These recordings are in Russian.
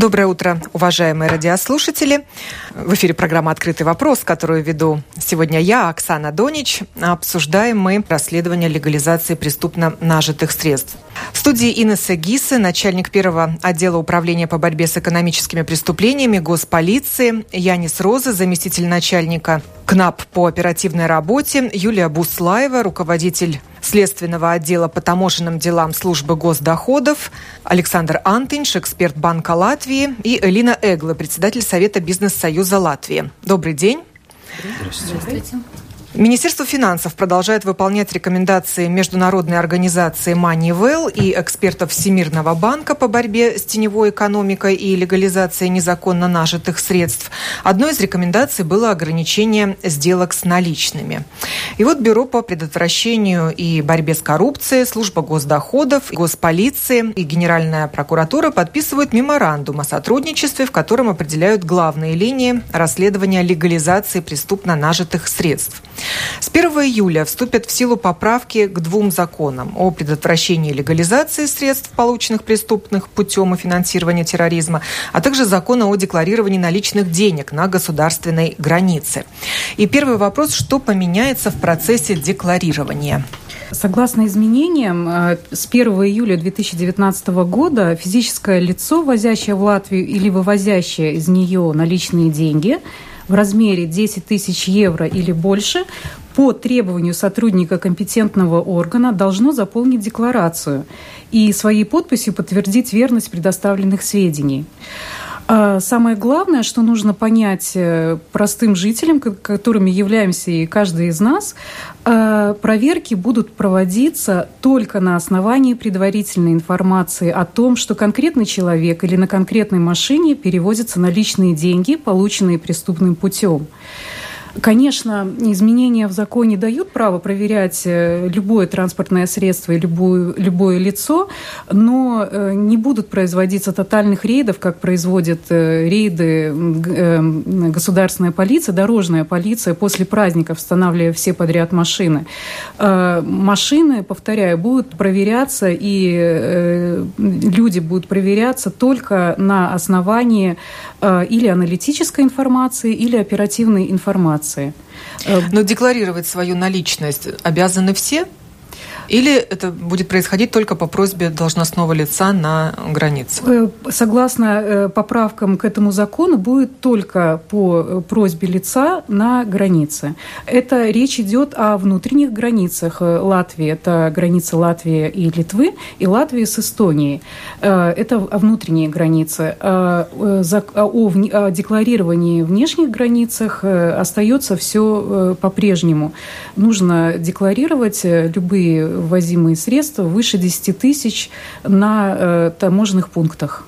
Доброе утро, уважаемые радиослушатели. В эфире программа «Открытый вопрос», которую веду сегодня я, Оксана Донич. Обсуждаем мы расследование легализации преступно нажитых средств. В студии Инесса Гисы, начальник первого отдела управления по борьбе с экономическими преступлениями госполиции, Янис Роза, заместитель начальника КНАП по оперативной работе, Юлия Буслаева, руководитель Следственного отдела по таможенным делам службы госдоходов, Александр Антынш, эксперт Банка Латвии и Элина Эгла, председатель Совета Бизнес-Союза Латвии. Добрый день. Здравствуйте. Здравствуйте. Министерство финансов продолжает выполнять рекомендации международной организации Moneywell и экспертов Всемирного банка по борьбе с теневой экономикой и легализацией незаконно нажитых средств. Одной из рекомендаций было ограничение сделок с наличными. И вот Бюро по предотвращению и борьбе с коррупцией, Служба госдоходов, Госполиции и Генеральная прокуратура подписывают меморандум о сотрудничестве, в котором определяют главные линии расследования легализации преступно нажитых средств. С 1 июля вступят в силу поправки к двум законам о предотвращении легализации средств, полученных преступных путем и финансирования терроризма, а также закона о декларировании наличных денег на государственной границе. И первый вопрос, что поменяется в процессе декларирования? Согласно изменениям, э, с 1 июля 2019 года физическое лицо, возящее в Латвию или вывозящее из нее наличные деньги – в размере 10 тысяч евро или больше по требованию сотрудника компетентного органа должно заполнить декларацию и своей подписью подтвердить верность предоставленных сведений. А самое главное, что нужно понять э, простым жителям, которыми являемся и каждый из нас, э, проверки будут проводиться только на основании предварительной информации о том, что конкретный человек или на конкретной машине перевозятся наличные деньги, полученные преступным путем. Конечно, изменения в законе дают право проверять э, любое транспортное средство и любое, любое лицо, но э, не будут производиться тотальных рейдов, как производят э, рейды государственная полиция, дорожная полиция после праздников, устанавливая все подряд машины. Машины, повторяю, будут проверяться, и люди будут проверяться только на основании или аналитической информации, или оперативной информации информации. Но декларировать свою наличность обязаны все? Или это будет происходить только по просьбе должностного лица на границе? Э, согласно э, поправкам к этому закону, будет только по э, просьбе лица на границе. Это речь идет о внутренних границах Латвии. Это граница Латвии и Литвы, и Латвии с Эстонией. Это внутренние границы. О декларировании внешних границах остается все по-прежнему. Нужно декларировать любые ввозимые средства выше 10 тысяч на э, таможенных пунктах.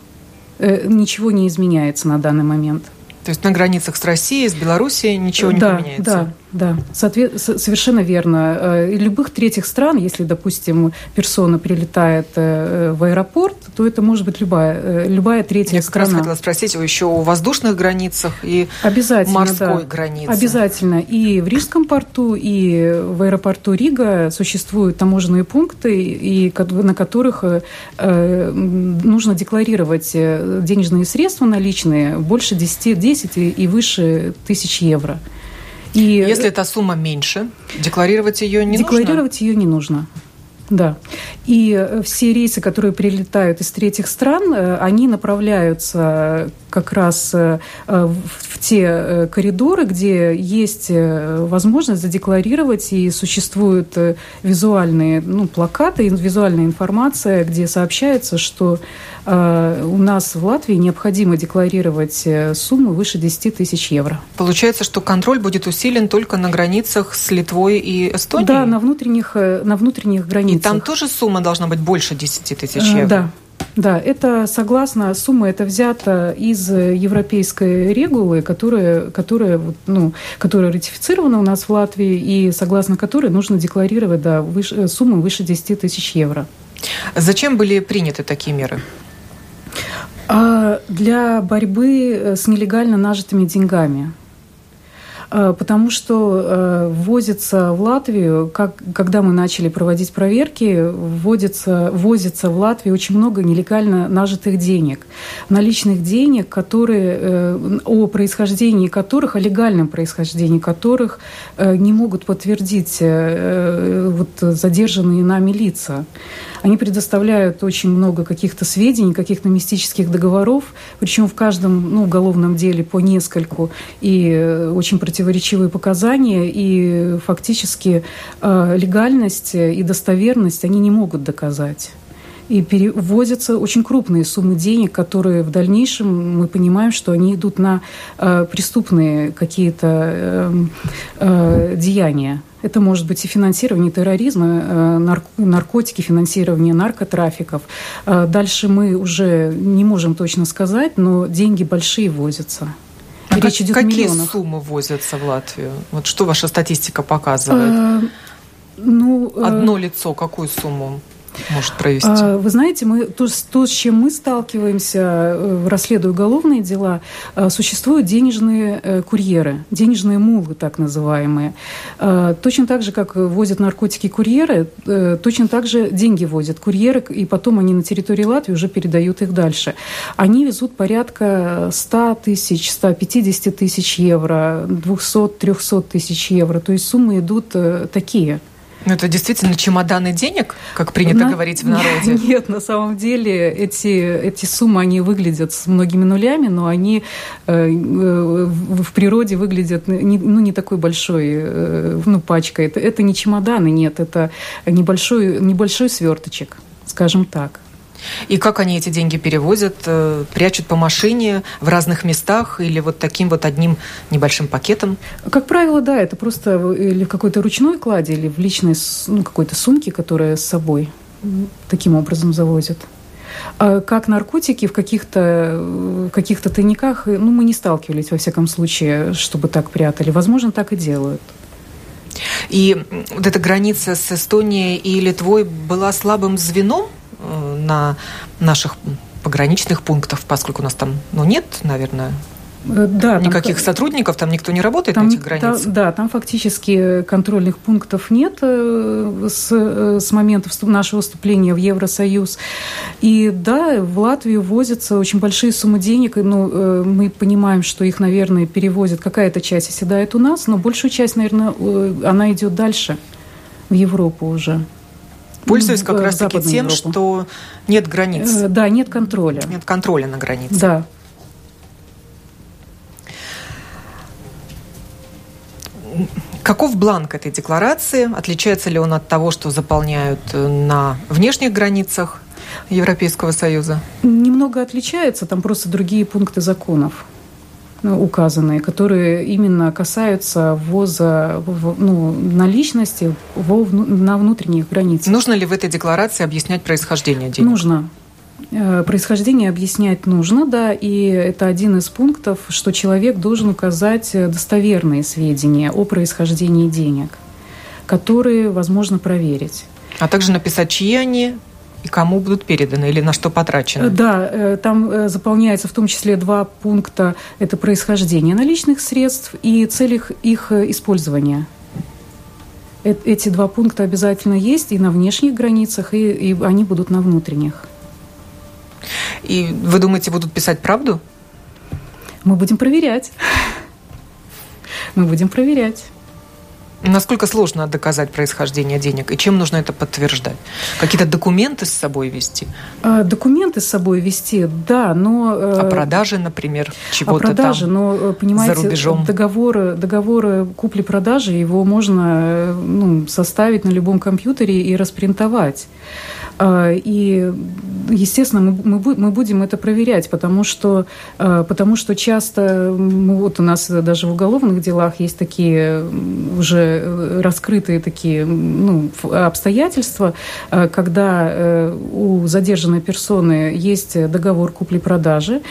Э, ничего не изменяется на данный момент. То есть на границах с Россией, с Белоруссией ничего не да, поменяется? Да, да, Соответ... совершенно верно. Э, любых третьих стран, если, допустим, персона прилетает э, в аэропорт, то это может быть любая, э, любая третья Я страна. Я хотела спросить еще о воздушных границах и Обязательно, морской да. границе. Обязательно. И в Рижском порту, и в аэропорту Рига существуют таможенные пункты, и на которых нужно декларировать денежные средства наличные больше 10, 10 и выше тысяч евро. И Если эта сумма меньше, декларировать ее не декларировать нужно? Декларировать ее не нужно. Да. И э, все рейсы, которые прилетают из третьих стран, э, они направляются как раз э, в те коридоры, где есть возможность задекларировать, и существуют визуальные ну, плакаты, визуальная информация, где сообщается, что Э, у нас в Латвии необходимо декларировать э, сумму выше 10 тысяч евро. Получается, что контроль будет усилен только на границах с Литвой и Эстонией? Да, на внутренних, э, на внутренних границах. И там тоже сумма должна быть больше 10 тысяч евро? Да, Да, это согласно, сумма это взята из европейской регулы, которая, которая, ну, которая ратифицирована у нас в Латвии и согласно которой нужно декларировать да, выше, сумму выше 10 тысяч евро. Зачем были приняты такие меры? А, для борьбы с нелегально нажитыми деньгами. А, потому что э, ввозится в Латвию, как, когда мы начали проводить проверки, вводится, ввозится в Латвию очень много нелегально нажитых денег. Наличных денег, которые, э, о происхождении которых, о легальном происхождении которых э, не могут подтвердить вот, задержанные нами лица. Они предоставляют очень много каких-то сведений, каких-то мистических договоров, причем в каждом ну, уголовном деле по нескольку, и очень против противоречивые показания, и фактически э, легальность и достоверность они не могут доказать и перевозятся очень крупные суммы денег, которые в дальнейшем мы понимаем, что они идут на э, преступные какие-то э, э, деяния. Это может быть и финансирование терроризма, э, нарк наркотики, финансирование наркотрафиков. Э, дальше мы уже не можем точно сказать, но деньги большие возятся. А Речь как, идет какие миллионах. суммы возятся в Латвию? Вот что ваша статистика показывает? А, ну, э, Одно лицо какую сумму? Может провести? А, вы знаете, мы, то, то, с чем мы сталкиваемся, э, расследуя уголовные дела, э, существуют денежные э, курьеры, денежные мулы, так называемые. Точно так же, как возят наркотики курьеры, точно так же деньги возят курьеры, и потом они на территории Латвии уже передают их дальше. Они везут порядка 100 тысяч, 150 тысяч евро, 200-300 тысяч евро. То есть суммы идут такие – ну, это действительно чемоданы денег, как принято на... говорить в народе? Нет, на самом деле эти, эти суммы, они выглядят с многими нулями, но они э, в природе выглядят не, ну, не такой большой э, ну, пачкой. Это, это не чемоданы, нет, это небольшой, небольшой сверточек, скажем так. И как они эти деньги перевозят? Э, прячут по машине в разных местах или вот таким вот одним небольшим пакетом? Как правило, да, это просто или в какой-то ручной кладе, или в личной ну, какой-то сумке, которая с собой таким образом завозят. А как наркотики в каких-то в каких-то тайниках, ну, мы не сталкивались, во всяком случае, чтобы так прятали. Возможно, так и делают. И вот эта граница с Эстонией и Литвой была слабым звеном Э, на наших пограничных пунктах, поскольку у нас там ну, нет, наверное, э, да, Никаких там, сотрудников, там никто не работает там, на этих границах? Да, там фактически контрольных пунктов нет э, с, с момента нашего вступления в Евросоюз. И да, в Латвию возятся очень большие суммы денег. Ну, мы понимаем, что их, наверное, перевозят. Какая-то часть оседает у нас, но большую часть, наверное, она идет дальше, в Европу уже. Пользуясь как раз-таки тем, Европу. что нет границ. Э, да, нет контроля. Нет контроля на границе. Да. Каков бланк этой декларации? Отличается ли он от того, что заполняют э, на внешних границах Европейского Союза? Немного отличается, там просто другие пункты законов. Ну, указанные, которые именно касаются ввоза ну, наличности во, на внутренних границах. Нужно ли в этой декларации объяснять происхождение денег? Нужно. Э, происхождение объяснять нужно, да, и это один из пунктов, что человек должен указать достоверные сведения о происхождении денег, которые возможно проверить. А также написать, чьи они, и кому будут переданы или на что потрачены? Да, э, там э, заполняется в том числе два пункта. Это происхождение наличных средств и цель их, их э, использования. Эти два пункта обязательно есть и на внешних границах, и, и они будут на внутренних. И вы думаете, будут писать правду? Мы будем проверять. Мы будем проверять. Насколько сложно доказать происхождение денег и чем нужно это подтверждать? Какие-то документы с собой вести? А, документы с собой вести, да, но... Э, о продаже, например, чего-то О продаже, там но, э, понимаете, за рубежом. Договоры, договоры купли-продажи, его можно э, ну, составить на любом компьютере и распринтовать. И, естественно, мы, будем это проверять, потому что, потому что часто, вот у нас даже в уголовных делах есть такие уже раскрытые такие ну, обстоятельства, когда у задержанной персоны есть договор купли-продажи,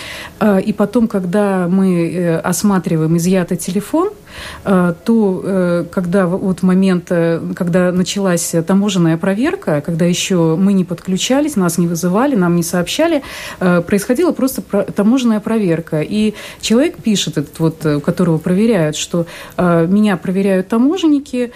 и потом, когда мы осматриваем изъятый телефон, Э, то э, когда вот момент, э, когда началась таможенная проверка, когда еще мы не подключались, нас не вызывали, нам не сообщали, происходила просто таможенная проверка. И человек пишет, этот вот, которого проверяют, что меня проверяют таможенники,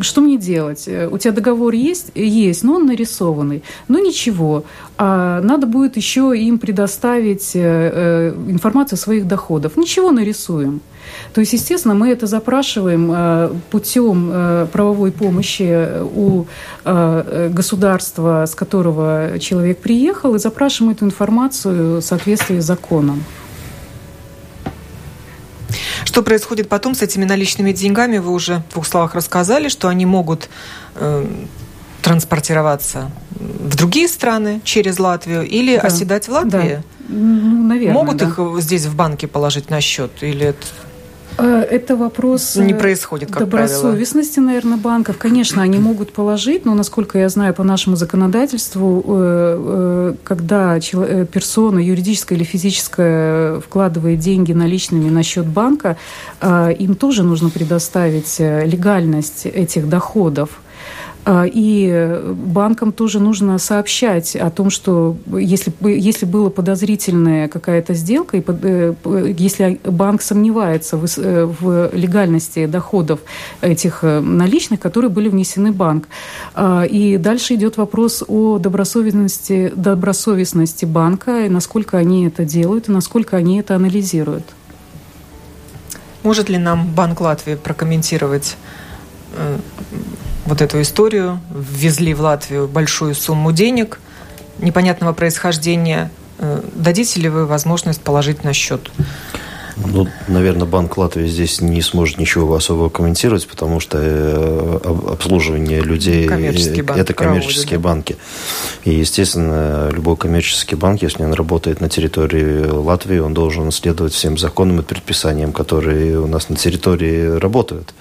что мне делать? У тебя договор есть? Есть, но он нарисованный. Ну ничего, а надо будет еще им предоставить информацию о своих доходах. Ничего нарисованного рисуем. То есть, естественно, мы это запрашиваем э, путем э, правовой помощи у э, государства, с которого человек приехал, и запрашиваем эту информацию в соответствии с законом. Что происходит потом с этими наличными деньгами? Вы уже в двух словах рассказали, что они могут э, транспортироваться в другие страны через Латвию или да. оседать в Латвии? Да. Ну, наверное. Могут да. их здесь в банке положить на счет? Или это... Э, это вопрос не происходит, как добросовестности, правило. наверное, банков. Конечно, они могут положить, но, насколько я знаю, по нашему законодательству, э, э, когда персона, юридическая или физическая, вкладывает деньги наличными на счет банка, им тоже нужно предоставить легальность этих доходов. А, и банкам тоже нужно сообщать о том, что если, если была подозрительная какая-то сделка, и э, если банк сомневается в, э, в легальности доходов этих э, наличных, которые были внесены в банк. А, и дальше идет вопрос о добросовестности, добросовестности банка, и насколько они это делают, и насколько они это анализируют. Может ли нам Банк Латвии прокомментировать вот эту историю, ввезли в Латвию большую сумму денег непонятного происхождения. Э, дадите ли вы возможность положить на счет? Ну, наверное, Банк Латвии здесь не сможет ничего особо комментировать, потому что э, обслуживание людей это коммерческие банки. И, естественно, любой коммерческий банк, если он работает на территории Латвии, он должен следовать всем законам и предписаниям, которые у нас на территории работают.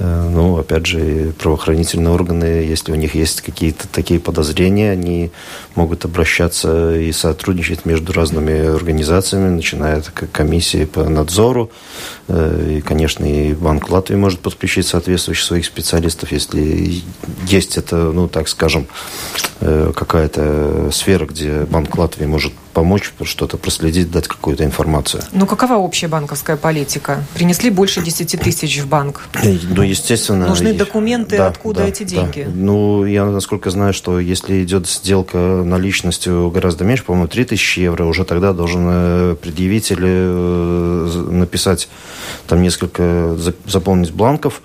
Э, ну, опять же, правоохранительные органы, если у них есть какие-то такие подозрения, они могут обращаться и сотрудничать между разными организациями, начиная от комиссии по надзору. Э, и, конечно, и Банк Латвии может подключить соответствующих своих специалистов, если есть это, ну, так скажем, э, какая-то сфера, где Банк Латвии может помочь что-то проследить, дать какую-то информацию. Ну, какова общая банковская политика? Принесли больше 10 тысяч в банк. Э, ну, естественно. Нужны документы, да, откуда да, эти деньги? Да. Ну, я насколько знаю, что если идет сделка наличностью гораздо меньше, по-моему, 3 тысячи евро, уже тогда должен э, предъявитель э, написать там несколько, заполнить бланков,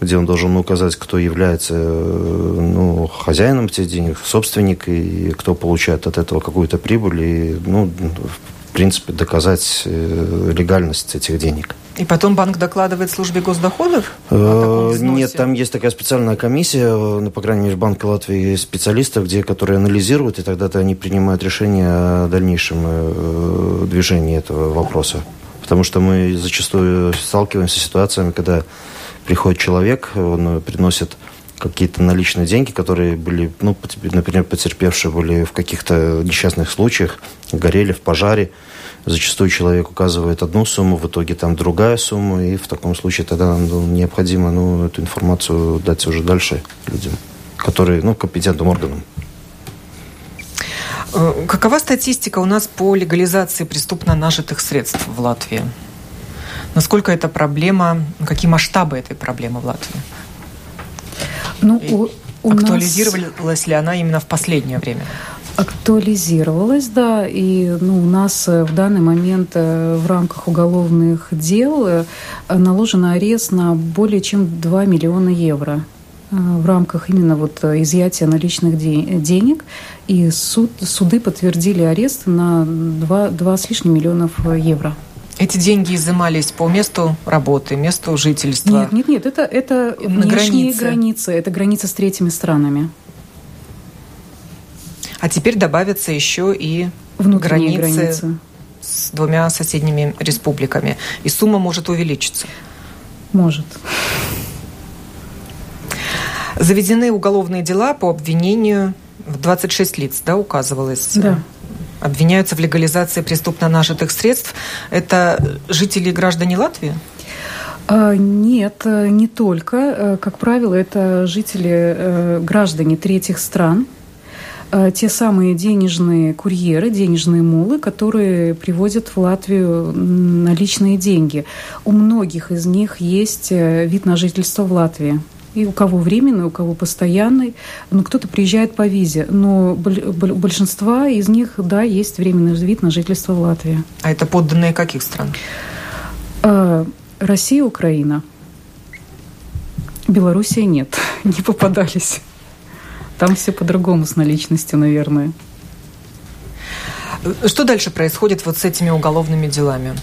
где он должен указать, кто является ну, хозяином этих денег, собственник, и кто получает от этого какую-то прибыль, и, ну, в принципе, доказать э, легальность этих денег. И потом банк докладывает службе госдоходов? Э, нет, там есть такая специальная комиссия, ну, по крайней мере, в Банке Латвии специалистов, где, которые анализируют, и тогда-то они принимают решение о дальнейшем э, движении этого вопроса. Потому что мы зачастую сталкиваемся с ситуациями, когда приходит человек, он приносит какие-то наличные деньги, которые были, ну, например, потерпевшие были в каких-то несчастных случаях, горели в пожаре. Зачастую человек указывает одну сумму, в итоге там другая сумма, и в таком случае тогда нам необходимо ну, эту информацию дать уже дальше людям, которые, ну, компетентным органам. Э, какова статистика у нас по легализации преступно нажитых средств в Латвии? Насколько это проблема, какие масштабы этой проблемы в Латвии? Ну, у, у Актуализировалась нас... ли она именно в последнее время? Актуализировалась, да, и ну, у нас э, в данный момент э, в рамках уголовных дел э, наложен арест на более чем 2 миллиона евро в рамках именно вот изъятия наличных денег. И суд, суды подтвердили арест на 2, 2 с лишним миллионов евро. Эти деньги изымались по месту работы, месту жительства? Нет, нет, нет, это, это на внешние границе. границы, это граница с третьими странами. А теперь добавятся еще и Внутренние границы, границы с двумя соседними республиками. И сумма может увеличиться. Может. Заведены уголовные дела по обвинению в 26 лиц, да, указывалось? Да. Обвиняются в легализации преступно нажитых средств. Это жители и граждане Латвии? А, нет, не только. Э, как правило, это жители, э, граждане третьих стран, э, те самые денежные курьеры, денежные мулы, которые привозят в Латвию наличные деньги. У многих из них есть вид на жительство в Латвии и у кого временный, у кого постоянный. Ну, кто-то приезжает по визе, но большинства из них, да, есть временный вид на жительство в Латвии. А это подданные каких стран? А, Россия, Украина. Белоруссия нет, не попадались. Там все по-другому с наличностью, наверное. Что дальше происходит вот с этими уголовными делами?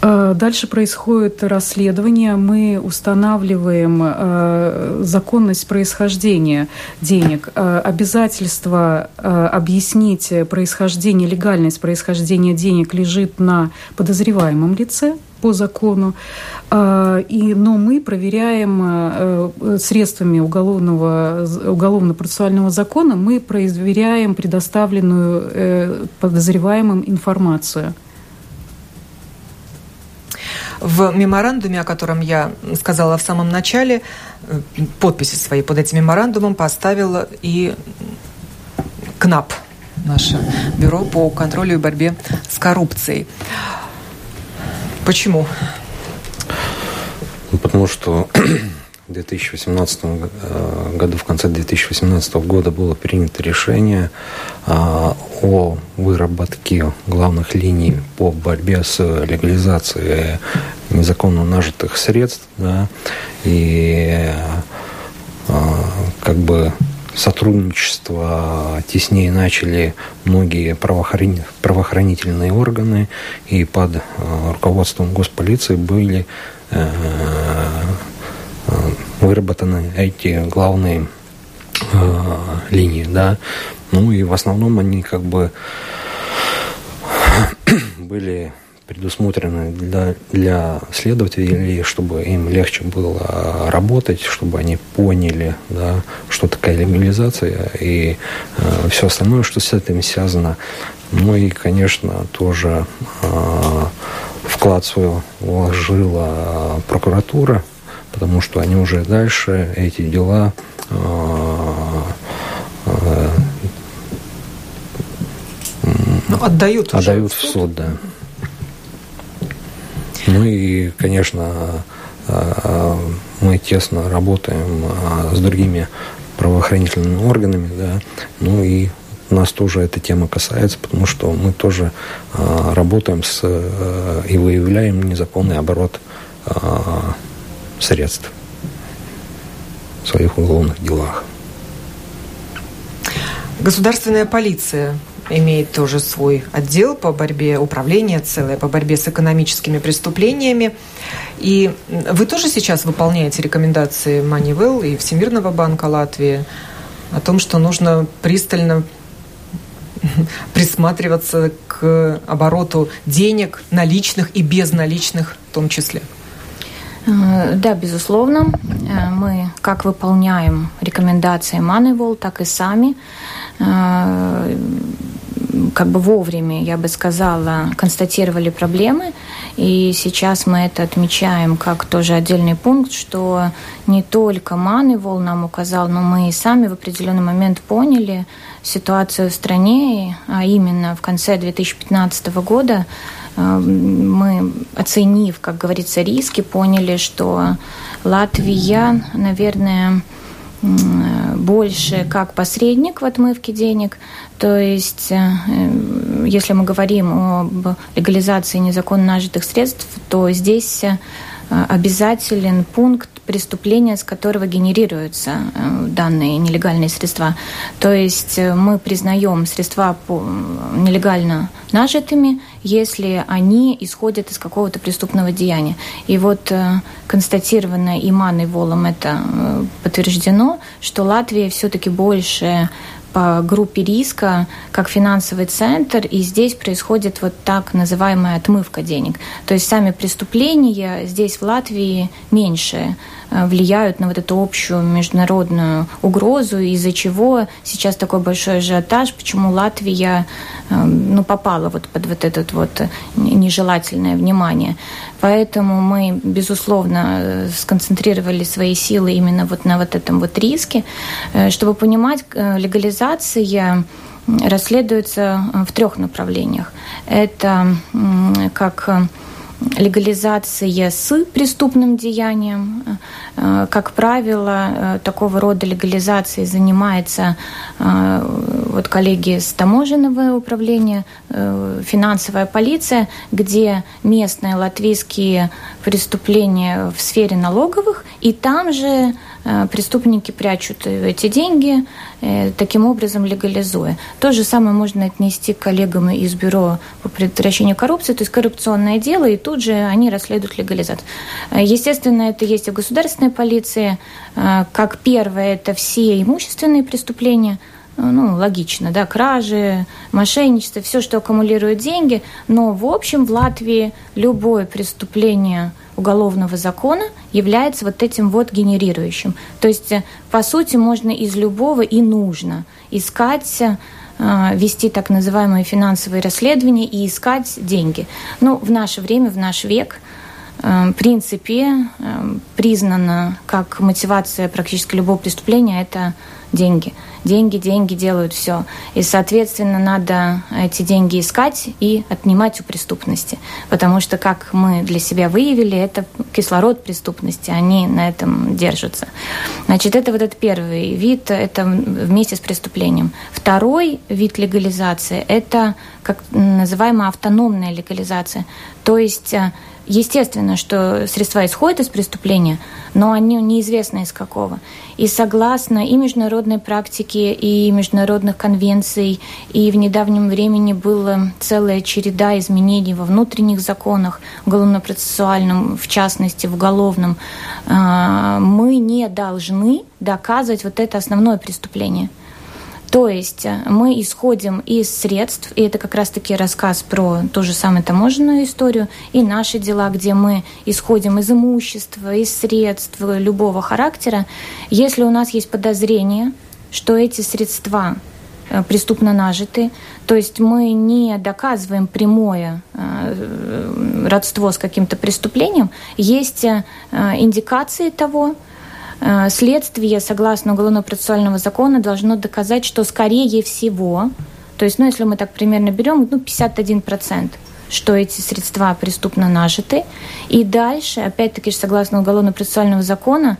Э, дальше происходит расследование. Мы устанавливаем э, законность происхождения денег, э, обязательство объяснить происхождение, легальность происхождения денег лежит на подозреваемом лице по закону. И, но мы проверяем средствами уголовного, уголовно-процессуального закона, мы проверяем предоставленную подозреваемым информацию. В меморандуме, о котором я сказала в самом начале, э, подписи свои под этим меморандумом поставила и КНАП, наше бюро по контролю и борьбе с коррупцией. Почему? Ну, потому что в 2018 э, году, в конце 2018 года было принято решение а, о выработке главных линий по борьбе с легализацией незаконно нажитых средств, да, и а, как бы сотрудничество теснее начали многие правоохранительные органы, и под руководством госполиции были выработаны эти главные э, линии, да. Ну и в основном они как бы были предусмотрены для, для следователей, чтобы им легче было работать, чтобы они поняли, да, что такая легализация и э, все остальное, что с этим связано. Ну и, конечно, тоже э, вклад свой вложила прокуратура, потому что они уже дальше эти дела а, а, ну, отдают, отдают в суд. в суд, да. Ну и, конечно, а, мы тесно работаем с другими правоохранительными органами, да, ну и нас тоже эта тема касается, потому что мы тоже работаем с и выявляем незаконный оборот средств в своих уголовных делах. Государственная полиция имеет тоже свой отдел по борьбе, управление целое по борьбе с экономическими преступлениями. И вы тоже сейчас выполняете рекомендации Манивелл и Всемирного банка Латвии о том, что нужно пристально присматриваться к обороту денег, наличных и безналичных в том числе. Э, да, безусловно. Э, мы как выполняем рекомендации Moneywall, так и сами э, как бы вовремя, я бы сказала, констатировали проблемы. И сейчас мы это отмечаем как тоже отдельный пункт, что не только Moneywall нам указал, но мы и сами в определенный момент поняли ситуацию в стране, а именно в конце 2015 года мы, оценив, как говорится, риски, поняли, что Латвия, наверное, больше как посредник в отмывке денег. То есть, э, если мы говорим об легализации незаконно нажитых средств, то здесь э, обязателен пункт преступления, с которого генерируются э, данные нелегальные средства. То есть э, мы признаем средства нелегально нажитыми, если они исходят из какого-то преступного деяния. И вот э, констатировано Маной Волом это подтверждено, что Латвия все-таки больше по группе риска, как финансовый центр, и здесь происходит вот так называемая отмывка денег. То есть сами преступления здесь в Латвии меньше э, влияют на вот эту общую международную угрозу, из-за чего сейчас такой большой ажиотаж, почему Латвия Эм, ну, попала вот под вот это вот нежелательное внимание. Поэтому мы, безусловно, э, сконцентрировали свои силы именно вот на вот этом вот риске, э, чтобы понимать, э, легализация расследуется в трех направлениях. Это как легализация с преступным деянием. Э, как правило, э, такого рода легализацией занимается э, вот коллеги с таможенного управления, финансовая полиция, где местные латвийские преступления в сфере налоговых, и там же преступники прячут эти деньги, э, таким образом легализуя. То же самое можно отнести к коллегам из Бюро по предотвращению коррупции, то есть коррупционное дело, и тут же они расследуют легализацию. Э, естественно, это есть и в государственной полиции. Как первое, это все имущественные преступления – ну, логично, да, кражи, мошенничество, все, что аккумулирует деньги. Но, в общем, в Латвии любое преступление уголовного закона является вот этим вот генерирующим. То есть, э, по сути, можно из любого и нужно искать э, вести так называемые финансовые расследования и искать деньги. Ну, в наше время, в наш век, э, в принципе, признано как мотивация практически любого преступления – это деньги – деньги, деньги делают все. И, соответственно, надо эти деньги искать и отнимать у преступности. Потому что, как мы для себя выявили, это кислород преступности, они на этом держатся. Значит, это вот этот первый вид, это вместе с преступлением. Второй вид легализации – это как называемая автономная легализация. То есть э, Естественно, что средства исходят из преступления, но они неизвестно из какого. И согласно и международной практике, и международных конвенций, и в недавнем времени была целая череда изменений во внутренних законах, уголовно-процессуальном, в частности, в уголовном, а, мы не должны доказывать вот это основное преступление – то есть э, мы исходим из средств, и это как раз-таки рассказ про ту же самую таможенную историю, и наши дела, где мы исходим из имущества, из средств любого характера. Если у нас есть подозрение, что эти средства э, преступно нажиты, то есть мы не доказываем прямое э, родство с каким-то преступлением, есть индикации того, Э, следствие, согласно Уголовно-процессуального закона, должно доказать, что скорее всего, то есть, ну, если мы так примерно берем, ну, 51%, что эти средства преступно нажиты. И дальше, опять-таки, согласно Уголовно-процессуального закона,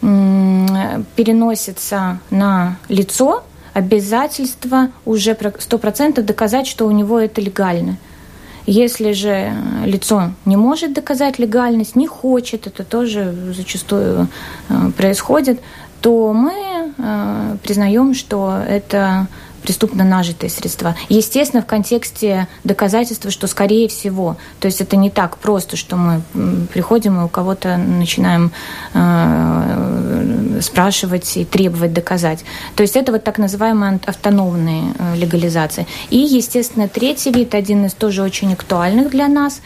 переносится на лицо обязательство уже 100% доказать, что у него это легально. Если же лицо не может доказать легальность, не хочет, это тоже зачастую э, происходит, то мы э, признаем, что это преступно нажитые средства. Естественно, в контексте доказательства, что скорее всего, то есть это не так просто, что мы приходим и у кого-то начинаем э, спрашивать и требовать доказать. То есть это вот так называемая автономная э, легализация. И, естественно, третий вид, один из тоже очень актуальных для нас,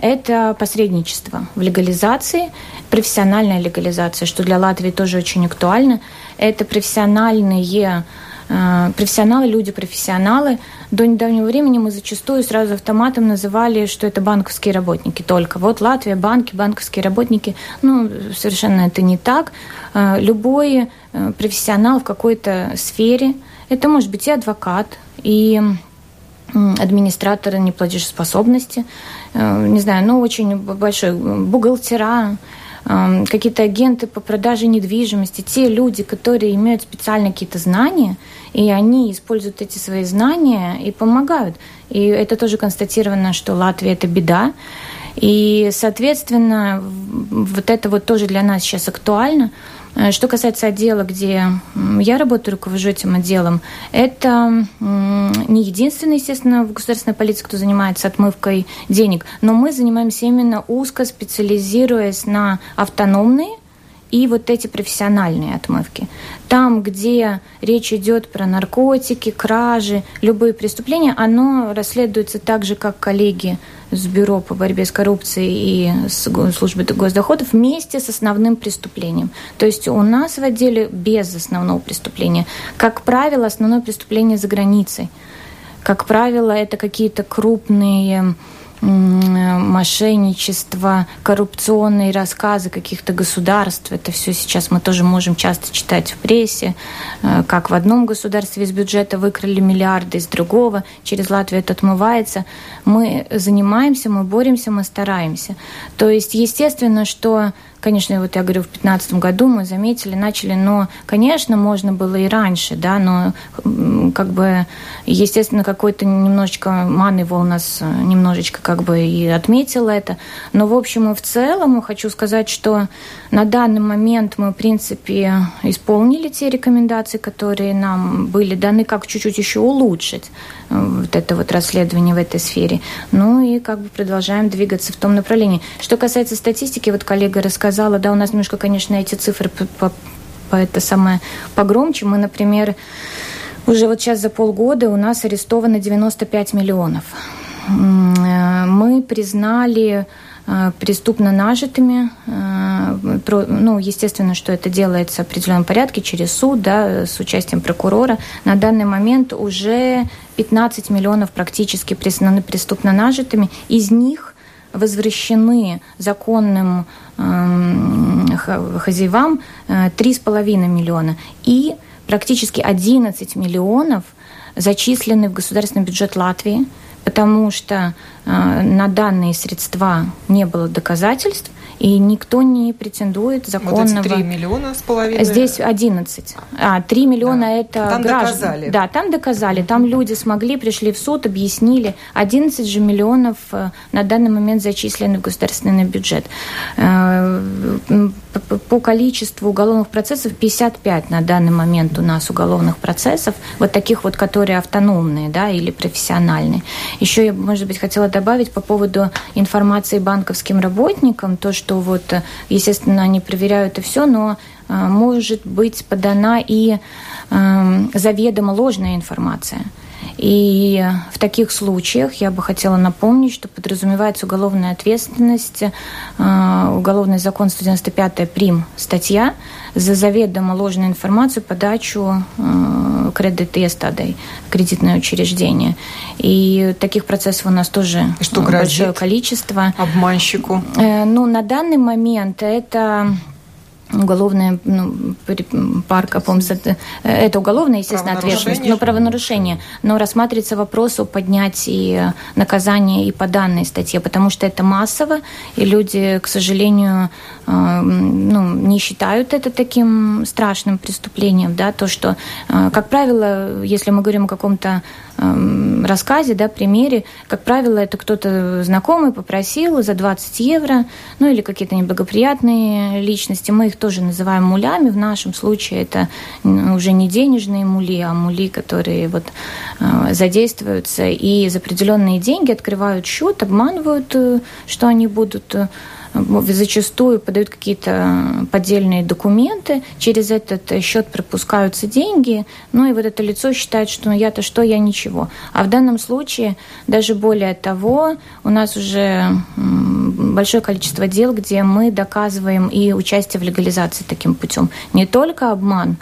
это посредничество в легализации, профессиональная легализация, что для Латвии тоже очень актуально. Это профессиональные профессионалы, люди профессионалы. До недавнего времени мы зачастую сразу автоматом называли, что это банковские работники только. Вот Латвия, банки, банковские работники. Ну, совершенно это не так. Э, любой э, профессионал в какой-то сфере, это может быть и адвокат, и администраторы неплатежеспособности, не знаю, ну, очень большой бухгалтера, какие-то агенты по продаже недвижимости, те люди, которые имеют специально какие-то знания, и они используют эти свои знания и помогают. И это тоже констатировано, что Латвия – это беда. И, соответственно, вот это вот тоже для нас сейчас актуально – Э, что касается отдела, где я работаю, руковожу этим отделом, это не единственный, естественно, в государственной полиции, кто занимается отмывкой денег, но мы занимаемся именно узко специализируясь на автономные и вот эти профессиональные отмывки. Там, где речь идет про наркотики, кражи, любые преступления, оно расследуется так же, как коллеги с Бюро по борьбе с коррупцией и с службой госдоходов вместе с основным преступлением. То есть у нас в отделе без основного преступления. Как правило, основное преступление за границей. Как правило, это какие-то крупные мошенничество, коррупционные рассказы каких-то государств. Это все сейчас мы тоже можем часто читать в прессе, э, как в одном государстве из бюджета выкрали миллиарды, из другого через Латвию это отмывается. Мы занимаемся, мы боремся, мы стараемся. То есть, естественно, что Конечно, вот я говорю, в 2015 году мы заметили, начали, но, конечно, можно было и раньше, да, но как бы, естественно, какой-то немножечко Манева у нас э, немножечко как бы и отметила это. Но, в общем и в целом, хочу сказать, что на данный момент мы, в принципе, исполнили те рекомендации, которые нам были даны, как чуть-чуть еще улучшить вот это вот расследование в этой сфере. Ну и как бы продолжаем двигаться в том направлении. Что касается статистики, вот коллега рассказала, сказала, да, у нас немножко, конечно, эти цифры по, по, по это самое погромче. Мы, например, уже вот сейчас за полгода у нас арестовано 95 миллионов. Э, мы признали э, преступно нажитыми. Э, ну, естественно, что это делается в определенном порядке через суд, да, с участием прокурора. На данный момент уже 15 миллионов практически признаны преступно нажитыми. Из них возвращены законным э, хозяевам э, 3,5 миллиона. И практически 11 миллионов зачислены в государственный бюджет Латвии, потому что э, на данные средства не было доказательств, и никто не претендует законного... Вот эти 3 миллиона с половиной? Здесь 11. А, 3 миллиона да. это Там граждан. доказали. Да, там доказали. Там люди смогли, пришли в суд, объяснили. 11 же миллионов э, на данный момент зачислены в государственный бюджет. Э, по количеству уголовных процессов 55 на данный момент у нас уголовных процессов, вот таких вот, которые автономные, да, или профессиональные. Еще я, может быть, хотела добавить по поводу информации банковским работникам, то, что вот, э, естественно, они проверяют и все, но э, может быть подана и эм, заведомо ложная информация. И в таких случаях я бы хотела напомнить, что подразумевается уголовная ответственность, э, уголовный закон 195 прим статья за заведомо ложную информацию, подачу э, кредит иестадой, кредитное учреждение. И таких процессов у нас тоже что большое количество. Обманщику? Э, ну, на данный момент это уголовная ну, парка, по это, это уголовная, естественно, ответственность, но правонарушение. Но рассматривается вопрос о поднятии наказания и по данной статье, потому что это массово, и люди, к сожалению, э, ну, не считают это таким страшным преступлением, да, то, что, э, как правило, если мы говорим о каком-то э, рассказе, да, примере, как правило, это кто-то знакомый попросил за 20 евро, ну или какие-то неблагоприятные личности, мы их тоже называем мулями. В нашем случае это уже не денежные мули, а мули, которые вот э, задействуются и за определенные деньги открывают счет, обманывают, э, что они будут э, зачастую подают какие-то поддельные документы, через этот счет пропускаются деньги, ну и вот это лицо считает, что ну я-то что, я ничего. А в данном случае даже более того, у нас уже большое количество дел, где мы доказываем и участие в легализации таким путем. Не только обман,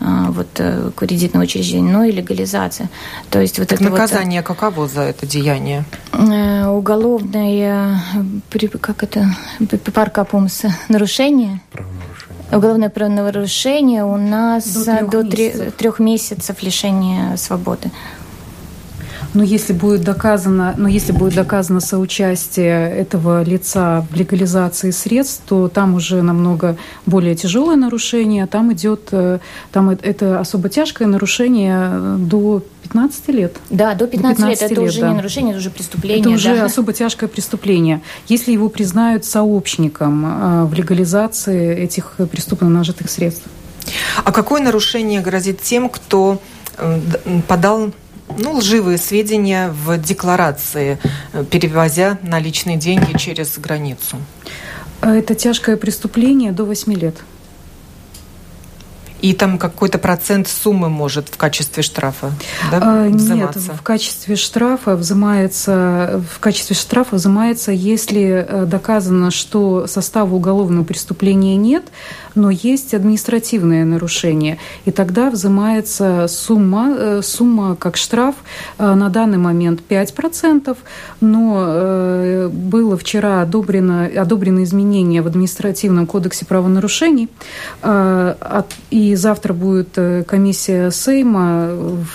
вот э, кредитного учреждения, но и легализация. То есть вот так это наказание вот, каково за это деяние? Э, уголовное, как это, паркапумс, нарушение? Уголовное правонарушение у нас до трех, до месяцев. трех месяцев лишения свободы. Но если будет доказано, но если будет доказано соучастие этого лица в легализации средств, то там уже намного более тяжелое нарушение, а там идет, э, там это особо тяжкое нарушение э, до 15 лет. Да, до 15, до 15 лет. Это уже да. не нарушение, это уже преступление. Это уже да. особо тяжкое преступление. Если его признают сообщником э, в легализации этих преступно нажитых средств. А какое нарушение грозит тем, кто подал ну, лживые сведения в декларации, э, перевозя наличные деньги через границу. Это тяжкое преступление до 8 лет. И там какой-то процент суммы может в качестве штрафа да, а, Нет, в качестве штрафа взимается, в качестве штрафа взимается, если э, доказано, что состава уголовного преступления нет, но есть административное нарушение. И тогда взимается сумма, э, сумма как штраф э, на данный момент 5%, но э, было вчера одобрено, одобрено изменение в административном кодексе правонарушений, и завтра будет комиссия Сейма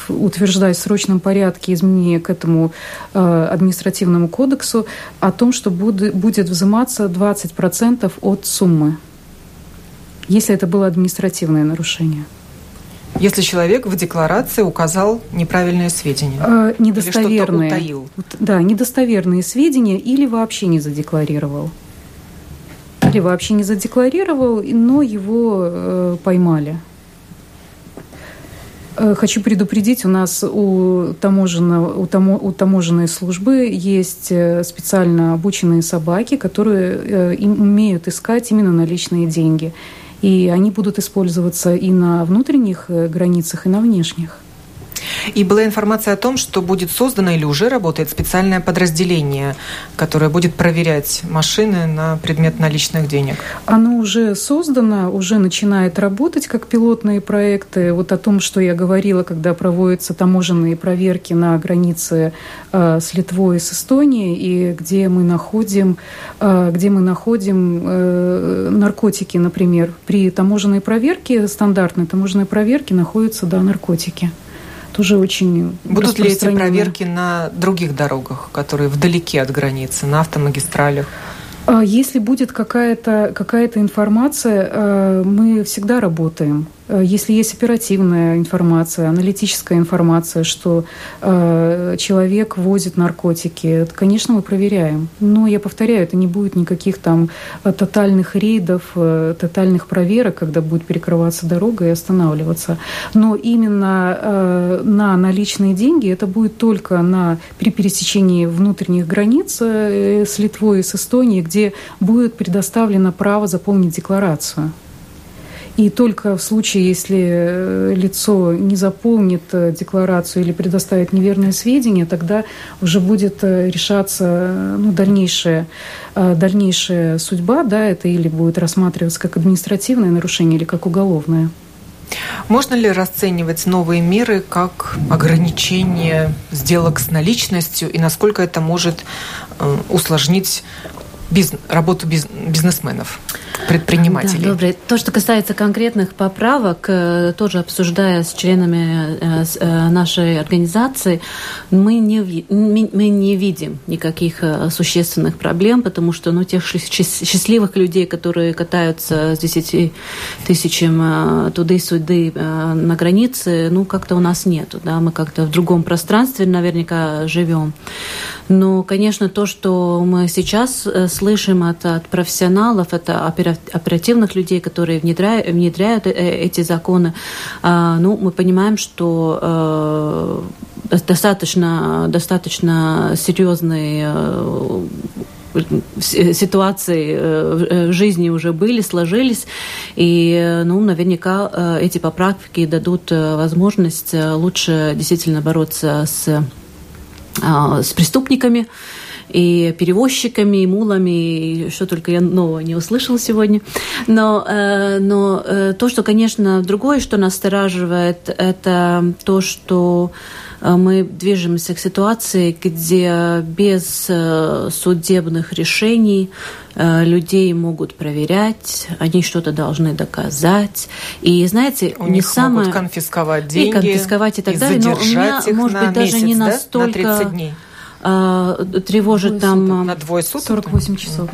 утверждать в срочном порядке изменения к этому административному кодексу о том, что будет взиматься 20% от суммы если это было административное нарушение. Если человек в декларации указал неправильные сведения. Э, недостоверные. Или утаил. Да, недостоверные сведения или вообще не задекларировал. Или вообще не задекларировал, но его э, поймали. Э, хочу предупредить, у нас у, таможенного, у, тамо, у таможенной службы есть э, специально обученные собаки, которые э, умеют искать именно наличные деньги. И они будут использоваться и на внутренних э, границах, и на внешних. И была информация о том, что будет создано или уже работает специальное подразделение, которое будет проверять машины на предмет наличных денег. Оно уже создано, уже начинает работать как пилотные проекты. Вот о том, что я говорила, когда проводятся таможенные проверки на границе э, с Литвой и с Эстонией, и где мы находим, э, где мы находим э, наркотики, например. При таможенной проверке, стандартной таможенной проверке находятся да, наркотики тоже очень Будут ли эти проверки на других дорогах, которые вдалеке от границы, на автомагистралях? А если будет какая-то какая информация, э, мы всегда работаем. Э, если есть оперативная информация, аналитическая информация, что э, человек возит наркотики, конечно, мы проверяем. Но я повторяю, это не будет никаких там э, тотальных рейдов, э, тотальных проверок, когда будет перекрываться дорога и останавливаться. Но именно э, на наличные деньги это будет только на, при пересечении внутренних границ э, с Литвой и с Эстонией, где будет предоставлено право заполнить декларацию. И только в случае, если э, лицо не заполнит э, декларацию или предоставит неверные сведения, тогда уже будет э, решаться ну, дальнейшая, дальнейшая судьба, да, это или будет рассматриваться как административное нарушение или как уголовное. Можно ли расценивать новые меры как ограничение сделок с наличностью и насколько это может усложнить бизнес, работу бизнесменов? Предпринимателей. Да, добрый. То, что касается конкретных поправок, э, тоже обсуждая с членами э, э, нашей организации, мы не, мы не видим никаких существенных проблем, потому что ну, тех счастливых людей, которые катаются с 10 тысячами туды-сюды на границе, ну, как-то у нас нету. Да? Мы как-то в другом пространстве наверняка живем. Но, конечно, то, что мы сейчас слышим от, от профессионалов, это оперативных людей, которые внедряют, внедряют э, эти законы, а, ну, мы понимаем, что э, достаточно, достаточно серьезные э, ситуации в жизни уже были, сложились, и, ну, наверняка эти поправки дадут возможность лучше действительно бороться с, с преступниками, и перевозчиками, и мулами, и что только я нового не услышала сегодня. Но, э, но э, то, что, конечно, другое, что настораживает, это то, что э, мы движемся к ситуации, где без судебных решений людей могут проверять, они что-то должны доказать. И знаете, у не них самое... могут конфисковать деньги, и конфисковать и так и далее. Но у меня, может быть, даже не настолько... На 30 дней а, тревожит там... Суток. На двое суток? 48 часов.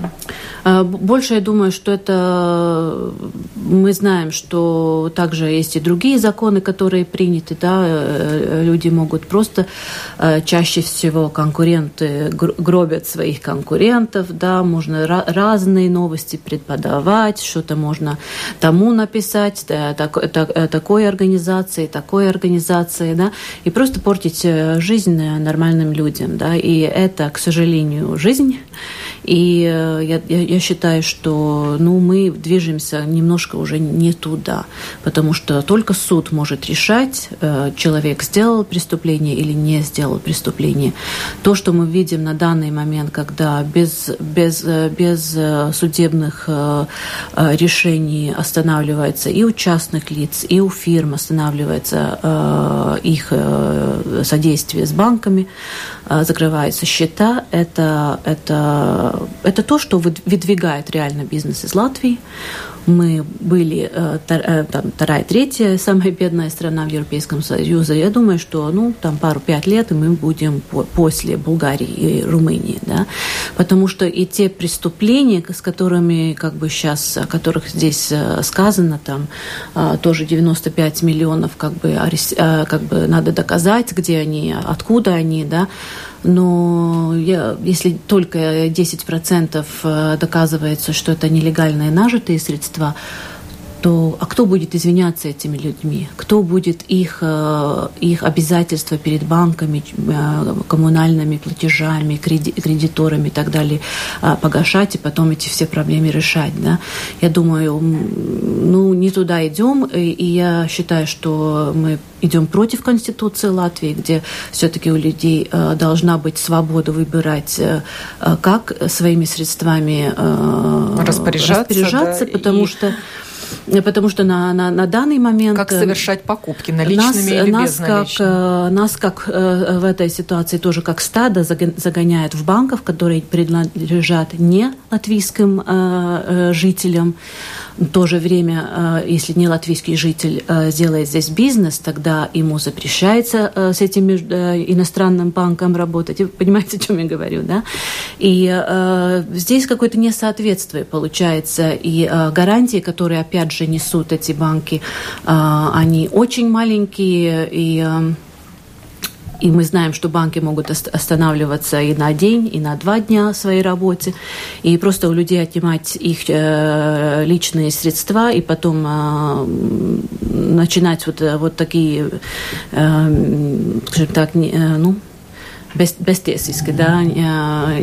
А, больше я думаю, что это... Мы знаем, что также есть и другие законы, которые приняты, да, э, люди могут просто... Э, чаще всего конкуренты гробят своих конкурентов, да, можно разные новости преподавать, что-то можно тому написать, да, так, так, э, такой организации, такой организации, да, и просто портить жизнь нормальным людям, да, и это, к сожалению, жизнь. И я, я, я считаю, что ну, мы движемся немножко уже не туда, потому что только суд может решать, человек сделал преступление или не сделал преступление. То, что мы видим на данный момент, когда без, без, без судебных решений останавливается и у частных лиц, и у фирм останавливается э, их э, содействие с банками, э, закрываются счета. Это, это, это то, что выдвигает реально бизнес из Латвии мы были э, э, там, вторая, третья самая бедная страна в Европейском Союзе. Я думаю, что ну, там пару-пять лет, и мы будем после Болгарии и Румынии. Да? Потому что и те преступления, с которыми как бы сейчас, о которых здесь э, сказано, там тоже 95 миллионов как бы, как бы надо доказать, где они, откуда они, да, но я, если только 10% э, доказывается, что это нелегальные нажитые средства, то а кто будет извиняться этими людьми? Кто будет их, э, их обязательства перед банками, э, коммунальными платежами, кредиторами и так далее погашать и потом эти все проблемы решать? Да? Я думаю, ну, не туда идем, и я считаю, что мы идем против Конституции Латвии, где все-таки у людей э, должна быть свобода выбирать, как своими средствами распоряжаться, распоряжаться да, потому и... что потому что на, на, на данный момент... Как э, совершать покупки, наличными нас, или нас Как, э, нас как э, в этой ситуации тоже как стадо загоняют в банков, которые принадлежат не латвийским жителям. В то же время, если не латвийский житель делает здесь бизнес, тогда ему запрещается с этим иностранным банком работать. Вы понимаете, о чем я говорю, да? И здесь какое-то несоответствие получается. И гарантии, которые, опять опять же несут эти банки, а, они очень маленькие и а, и мы знаем, что банки могут останавливаться и на день, и на два дня в своей работе. И просто у людей отнимать их э, личные средства и потом э, начинать вот, вот такие, э, скажем так, ну, без, бестесиски, да,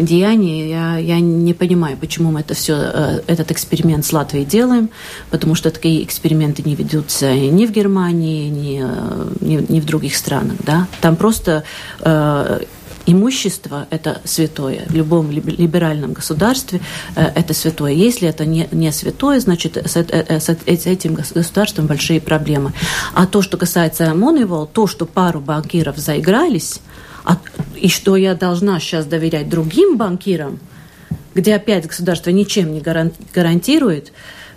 деяния. Я, я не понимаю, почему мы это все, э, этот эксперимент с Латвией делаем, потому что такие эксперименты не ведутся ни в Германии, ни, э, ни, ни в других странах, да. Там просто э, имущество – это святое. В любом либеральном государстве э, это святое. Если это не, не святое, значит, с, с, с этим государством большие проблемы. А то, что касается Moneyval, то, что пару банкиров заигрались, и что я должна сейчас доверять другим банкирам, где опять государство ничем не гарантирует,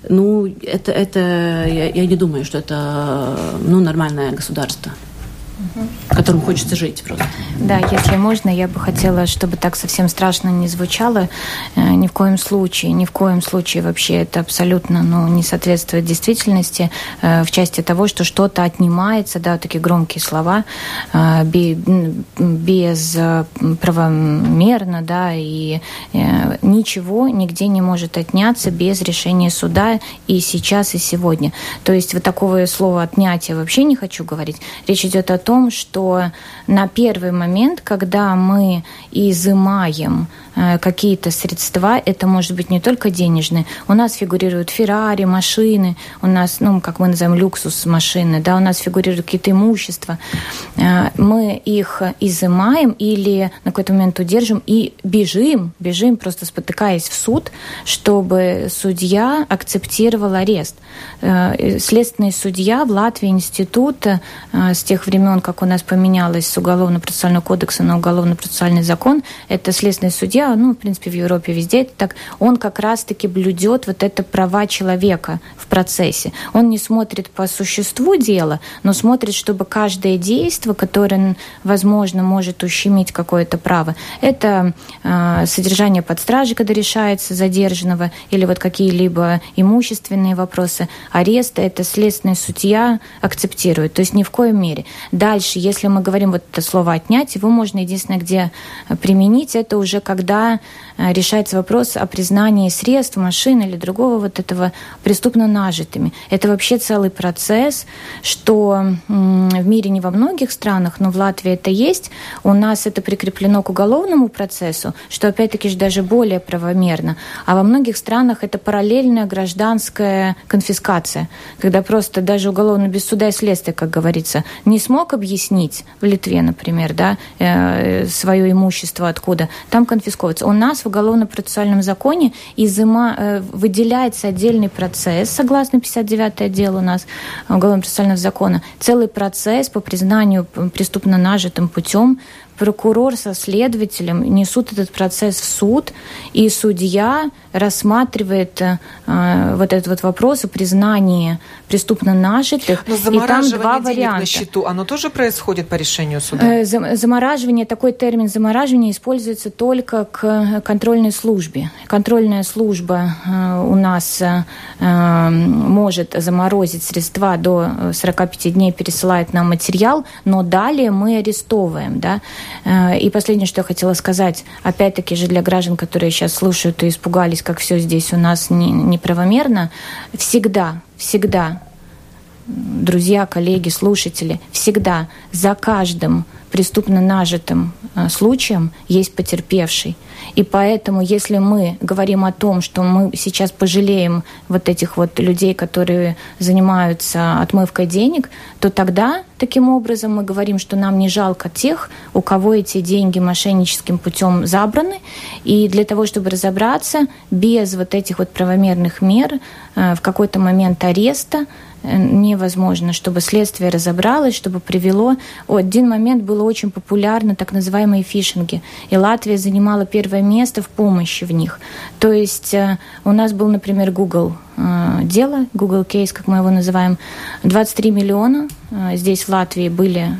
ну, это, это я, я не думаю, что это ну, нормальное государство которым хочется жить просто. Да, если можно, я бы хотела, чтобы так совсем страшно не звучало. Э, ни в коем случае, ни в коем случае вообще это абсолютно ну, не соответствует действительности э, в части того, что что-то отнимается, да, такие громкие слова, э, без правомерно, да, и ничего нигде не может отняться без решения суда и сейчас, и сегодня. То есть вот такого слова отнятие вообще не хочу говорить. Речь идет о том, что на первый момент, когда мы изымаем Э, какие-то средства, это может быть не только денежные. У нас фигурируют Феррари, машины, у нас, ну, как мы называем, люксус машины, да, у нас фигурируют какие-то имущества. Э, мы их изымаем или на какой-то момент удержим и бежим, бежим, просто спотыкаясь в суд, чтобы судья акцептировал арест. Э, следственный судья в Латвии, институт с тех времен, как у нас поменялось с Уголовно-процессуального кодекса на Уголовно-процессуальный закон, это следственный судья ну, в принципе, в Европе везде это так, он как раз-таки блюдет вот это права человека в процессе. Он не смотрит по существу дела, но смотрит, чтобы каждое действие, которое, возможно, может ущемить какое-то право, это э, содержание под стражей, когда решается задержанного, или вот какие-либо имущественные вопросы, ареста, это следственный судья акцептирует. То есть ни в коем мере. Дальше, если мы говорим вот это слово «отнять», его можно единственное, где применить, это уже когда решается вопрос о признании средств, машин или другого вот этого преступно нажитыми. Это вообще целый процесс, что в мире не во многих странах, но в Латвии это есть. У нас это прикреплено к уголовному процессу, что опять-таки же даже более правомерно. А во многих странах это параллельная гражданская конфискация, когда просто даже уголовно без суда и следствия, как говорится, не смог объяснить в Литве, например, да, э, свое имущество откуда, там конфисковывается. У нас в уголовно-процессуальном законе изыма, э, выделяется отдельный процесс, согласно 59 отдел у нас уголовно-процессуального закона, целый процесс по признанию преступно нажитым путем прокурор со следователем несут этот процесс в суд, и судья рассматривает э, вот этот вот вопрос о признании преступно нажитых. Но и там два варианта. на счету, оно тоже происходит по решению суда? Э, замораживание, такой термин замораживание используется только к контрольной службе. Контрольная служба э, у нас э, может заморозить средства до 45 дней, пересылает нам материал, но далее мы арестовываем. Да? И последнее, что я хотела сказать, опять-таки же для граждан, которые сейчас слушают и испугались, как все здесь у нас неправомерно, всегда всегда, друзья, коллеги, слушатели, всегда за каждым преступно нажитым э, случаем есть потерпевший. И поэтому, если мы говорим о том, что мы сейчас пожалеем вот этих вот людей, которые занимаются отмывкой денег, то тогда таким образом мы говорим, что нам не жалко тех, у кого эти деньги мошенническим путем забраны. И для того, чтобы разобраться, без вот этих вот правомерных мер э, в какой-то момент ареста невозможно, чтобы следствие разобралось, чтобы привело... О, один момент было очень популярно, так называемые фишинги. И Латвия занимала первое место в помощи в них. То есть э, у нас был, например, Google э, дело, Google Case, как мы его называем, 23 миллиона здесь в Латвии были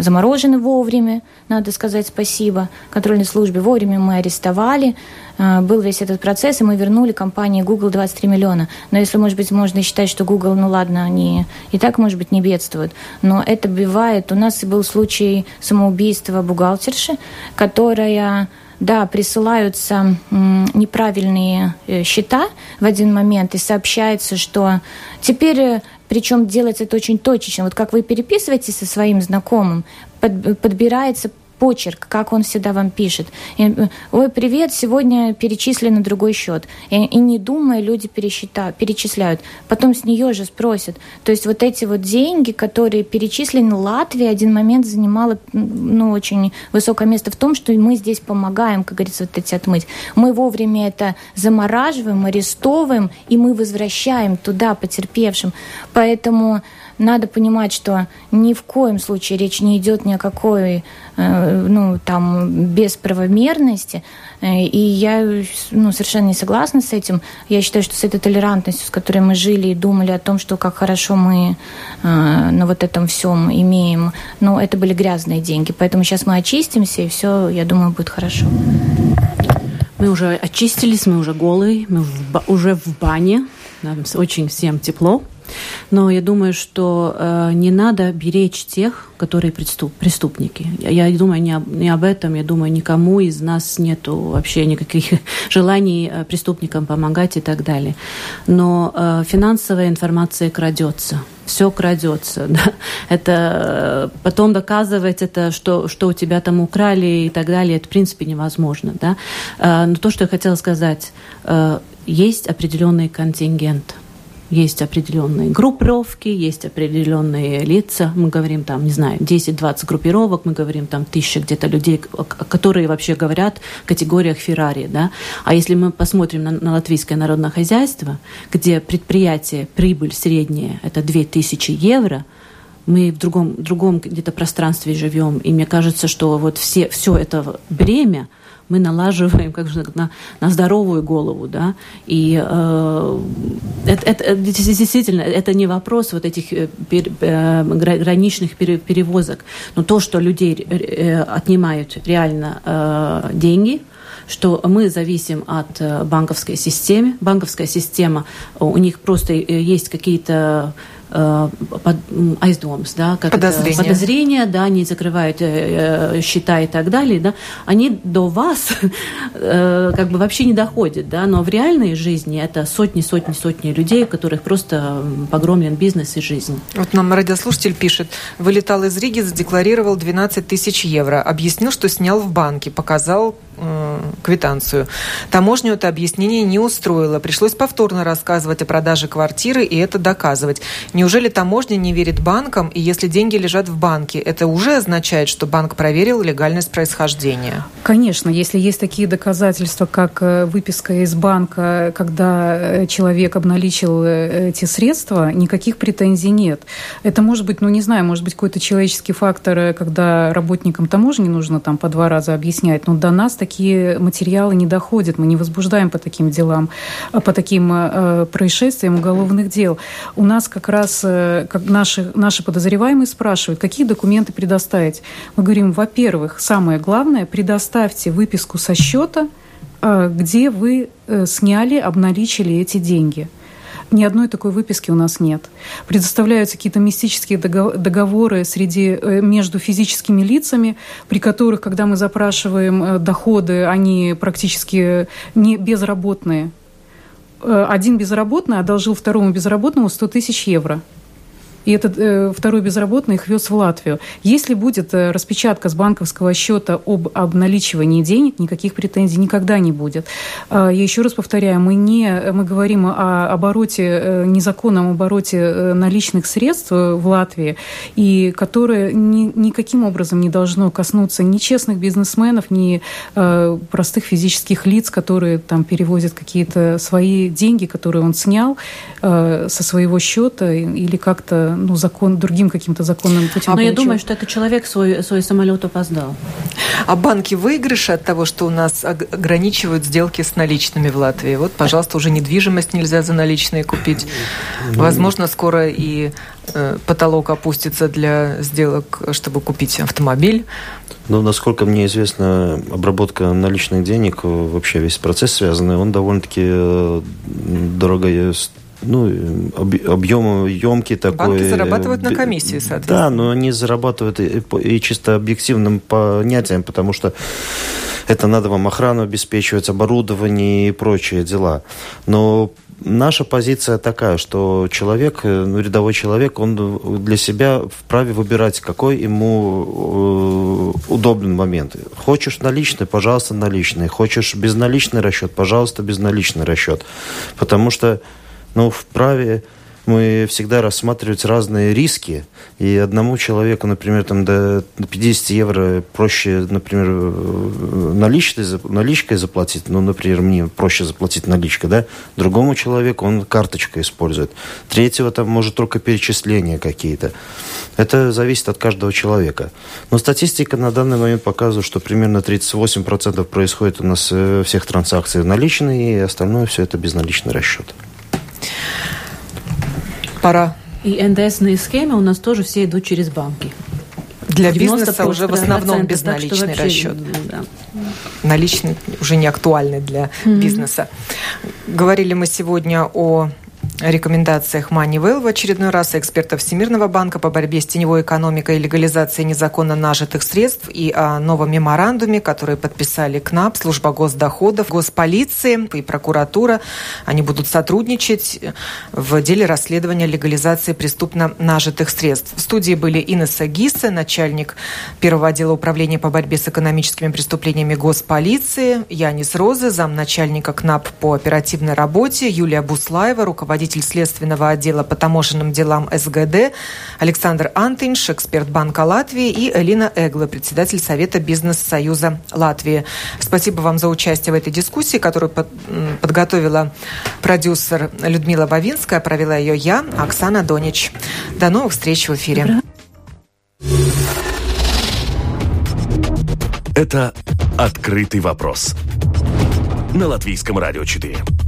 заморожены вовремя, надо сказать спасибо контрольной службе. Вовремя мы арестовали, был весь этот процесс, и мы вернули компании Google 23 миллиона. Но если, может быть, можно считать, что Google, ну ладно, они и так, может быть, не бедствуют, но это бывает. У нас был случай самоубийства бухгалтерши, которая да, присылаются неправильные э, счета в один момент, и сообщается, что теперь, э, причем делать это очень точечно, вот как вы переписываетесь со своим знакомым, подбирается почерк, как он всегда вам пишет. И, Ой, привет, сегодня перечислен на другой счет. И, и не думая, люди пересчитают, перечисляют. Потом с нее же спросят. То есть вот эти вот деньги, которые перечислены Латвии, один момент занимала ну, очень высокое место в том, что мы здесь помогаем, как говорится, вот эти отмыть. Мы вовремя это замораживаем, арестовываем, и мы возвращаем туда потерпевшим. Поэтому надо понимать, что ни в коем случае речь не идет ни о какой э, ну, там, бесправомерности. Э, и я ну, совершенно не согласна с этим. Я считаю, что с этой толерантностью, с которой мы жили и думали о том, что как хорошо мы э, на вот этом всем имеем, ну, это были грязные деньги. Поэтому сейчас мы очистимся, и все, я думаю, будет хорошо. Мы уже очистились, мы уже голые, мы в, уже в бане, нам очень всем тепло. Но я думаю, что э, не надо беречь тех, которые преступ, преступники. Я, я думаю не, об, не об этом. Я думаю, никому из нас нет вообще никаких желаний э, преступникам помогать и так далее. Но э, финансовая информация крадется все крадется. Да? Это э, потом доказывать это, что, что у тебя там украли и так далее, это в принципе невозможно. Да? Э, но то, что я хотела сказать, есть определенный контингент есть определенные группировки, есть определенные лица. Мы говорим там, не знаю, 10-20 группировок, мы говорим там тысяча где-то людей, которые вообще говорят в категориях Феррари. Да? А если мы посмотрим на, на латвийское народное хозяйство, где предприятие, прибыль средняя, это 2000 евро, мы в другом, другом где-то пространстве живем, и мне кажется, что вот все, все это бремя – мы налаживаем как же, на, на здоровую голову, да, и э, это, это, действительно, это не вопрос вот этих э, пер, э, граничных перевозок, но то, что людей э, отнимают реально э, деньги, что мы зависим от банковской системы. Банковская система, у них просто есть какие-то э, под, айздомс, да, как подозрения. Это, подозрения, да, они закрывают э, счета и так далее, да, они до вас э, как бы вообще не доходят, да, но в реальной жизни это сотни, сотни, сотни людей, у которых просто погромлен бизнес и жизнь. Вот нам радиослушатель пишет, вылетал из Риги, задекларировал 12 тысяч евро, объяснил, что снял в банке, показал э, квитанцию. Таможню это объяснение не устроило, пришлось повторно рассказывать о продаже квартиры и это доказывать. Неужели таможня не верит банкам, и если деньги лежат в банке, это уже означает, что банк проверил легальность происхождения? Конечно, если есть такие доказательства, как э, выписка из банка, когда э, человек обналичил э, эти средства, никаких претензий нет. Это может быть, ну не знаю, может быть какой-то человеческий фактор, когда работникам таможни нужно там по два раза объяснять, но до нас такие материалы не доходят, мы не возбуждаем по таким делам, по таким происшествиям уголовных дел. У нас как раз как наши, наши подозреваемые спрашивают, какие документы предоставить. Мы говорим, во-первых, самое главное, предоставьте выписку со счета, где вы сняли, обналичили эти деньги – ни одной такой выписки у нас нет. Предоставляются какие-то мистические договоры среди, э, между физическими лицами, при которых, когда мы запрашиваем э, доходы, они практически не безработные. Э, один безработный одолжил второму безработному 100 тысяч евро и этот э, второй безработный их вез в Латвию. Если будет э, распечатка с банковского счета об обналичивании денег, никаких претензий никогда не будет. Э, я еще раз повторяю, мы, не, мы говорим о обороте, э, незаконном обороте э, наличных средств э, в Латвии, и которое ни, никаким образом не должно коснуться ни честных бизнесменов, ни э, простых физических лиц, которые там перевозят какие-то свои деньги, которые он снял э, со своего счета или как-то ну, закон, другим каким-то законным путем. Но получил. я думаю, что этот человек свой, свой самолет опоздал. А банки выигрыши от того, что у нас ограничивают сделки с наличными в Латвии? Вот, пожалуйста, уже недвижимость нельзя за наличные купить. Ну, Возможно, скоро и э, потолок опустится для сделок, чтобы купить автомобиль. Ну, насколько мне известно, обработка наличных денег, вообще весь процесс связанный, он довольно-таки э, дорого ну, объем емкий такой. Банки зарабатывают на комиссии, соответственно. Да, но они зарабатывают и, и чисто объективным понятием, потому что это надо вам охрану обеспечивать, оборудование и прочие дела. Но наша позиция такая, что человек, ну, рядовой человек, он для себя вправе выбирать, какой ему э, удобный момент. Хочешь наличный, пожалуйста, наличный. Хочешь безналичный расчет, пожалуйста, безналичный расчет. Потому что но вправе мы всегда рассматривать разные риски. И одному человеку, например, там до 50 евро проще, например, наличкой, наличкой заплатить. Ну, например, мне проще заплатить наличкой, да? Другому человеку он карточкой использует. Третьего там может только перечисления какие-то. Это зависит от каждого человека. Но статистика на данный момент показывает, что примерно 38% происходит у нас э, всех транзакций наличные, и остальное все это безналичный расчет. Пора. И НДСные схемы у нас тоже все идут через банки. Для бизнеса уже в основном безналичный вообще, расчет. Да. Наличный уже не актуальный для mm-hmm. бизнеса. Говорили мы сегодня о рекомендациях Moneyval в очередной раз экспертов Всемирного банка по борьбе с теневой экономикой и легализацией незаконно нажитых средств и о новом меморандуме, который подписали КНАП, служба госдоходов, госполиции и прокуратура. Они будут сотрудничать в деле расследования легализации преступно нажитых средств. В студии были Инесса Гиссе, начальник первого отдела управления по борьбе с экономическими преступлениями госполиции, Янис Розы, замначальника КНАП по оперативной работе, Юлия Буслаева, руководитель руководитель следственного отдела по таможенным делам СГД, Александр Антинш, эксперт Банка Латвии, и Элина Эгла, председатель Совета Бизнес-Союза Латвии. Спасибо вам за участие в этой дискуссии, которую под, подготовила продюсер Людмила Бавинская, провела ее я, Оксана Донич. До новых встреч в эфире. Это «Открытый вопрос» на Латвийском радио 4.